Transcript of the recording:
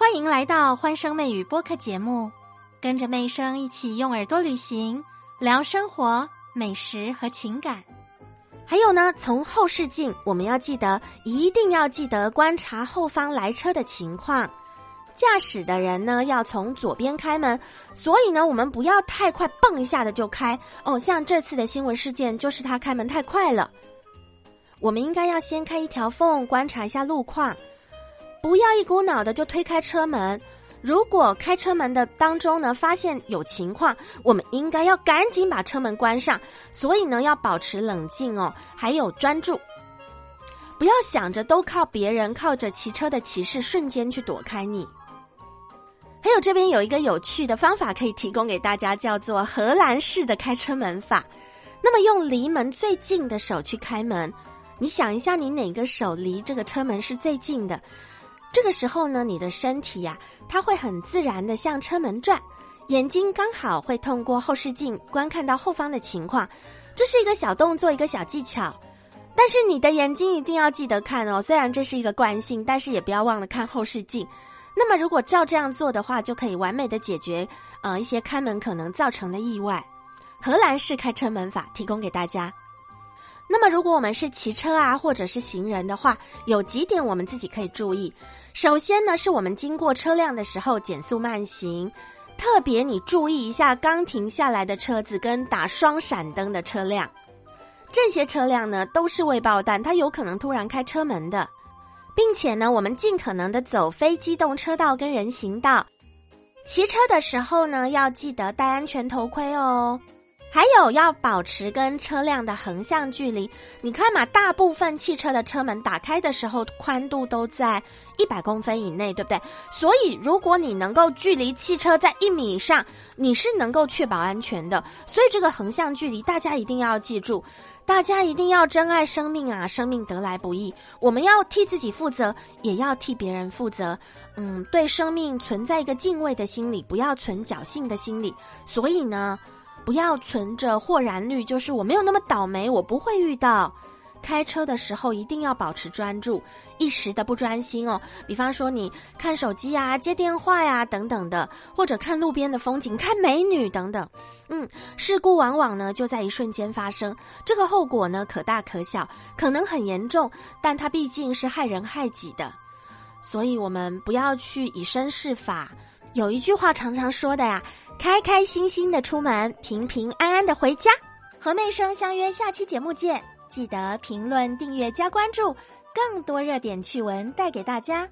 欢迎来到欢声妹语播客节目，跟着妹声一起用耳朵旅行，聊生活、美食和情感。还有呢，从后视镜，我们要记得，一定要记得观察后方来车的情况。驾驶的人呢，要从左边开门，所以呢，我们不要太快，蹦一下的就开。哦，像这次的新闻事件，就是他开门太快了。我们应该要先开一条缝，观察一下路况。不要一股脑的就推开车门。如果开车门的当中呢，发现有情况，我们应该要赶紧把车门关上。所以呢，要保持冷静哦，还有专注，不要想着都靠别人，靠着骑车的骑士瞬间去躲开你。还有这边有一个有趣的方法可以提供给大家，叫做荷兰式的开车门法。那么用离门最近的手去开门，你想一下，你哪个手离这个车门是最近的？这个时候呢，你的身体呀，它会很自然的向车门转，眼睛刚好会通过后视镜观看到后方的情况。这是一个小动作，一个小技巧。但是你的眼睛一定要记得看哦，虽然这是一个惯性，但是也不要忘了看后视镜。那么如果照这样做的话，就可以完美的解决呃一些开门可能造成的意外。荷兰式开车门法提供给大家。那么，如果我们是骑车啊，或者是行人的话，有几点我们自己可以注意。首先呢，是我们经过车辆的时候减速慢行，特别你注意一下刚停下来的车子跟打双闪灯的车辆，这些车辆呢都是未爆弹，它有可能突然开车门的，并且呢，我们尽可能的走非机动车道跟人行道。骑车的时候呢，要记得戴安全头盔哦。还有要保持跟车辆的横向距离。你看嘛，大部分汽车的车门打开的时候，宽度都在一百公分以内，对不对？所以，如果你能够距离汽车在一米以上，你是能够确保安全的。所以，这个横向距离大家一定要记住，大家一定要珍爱生命啊！生命得来不易，我们要替自己负责，也要替别人负责。嗯，对生命存在一个敬畏的心理，不要存侥幸的心理。所以呢。不要存着豁然率，就是我没有那么倒霉，我不会遇到。开车的时候一定要保持专注，一时的不专心哦。比方说你看手机呀、接电话呀等等的，或者看路边的风景、看美女等等。嗯，事故往往呢就在一瞬间发生，这个后果呢可大可小，可能很严重，但它毕竟是害人害己的，所以我们不要去以身试法。有一句话常常说的呀。开开心心的出门，平平安安的回家。和妹生相约下期节目见，记得评论、订阅、加关注，更多热点趣闻带给大家。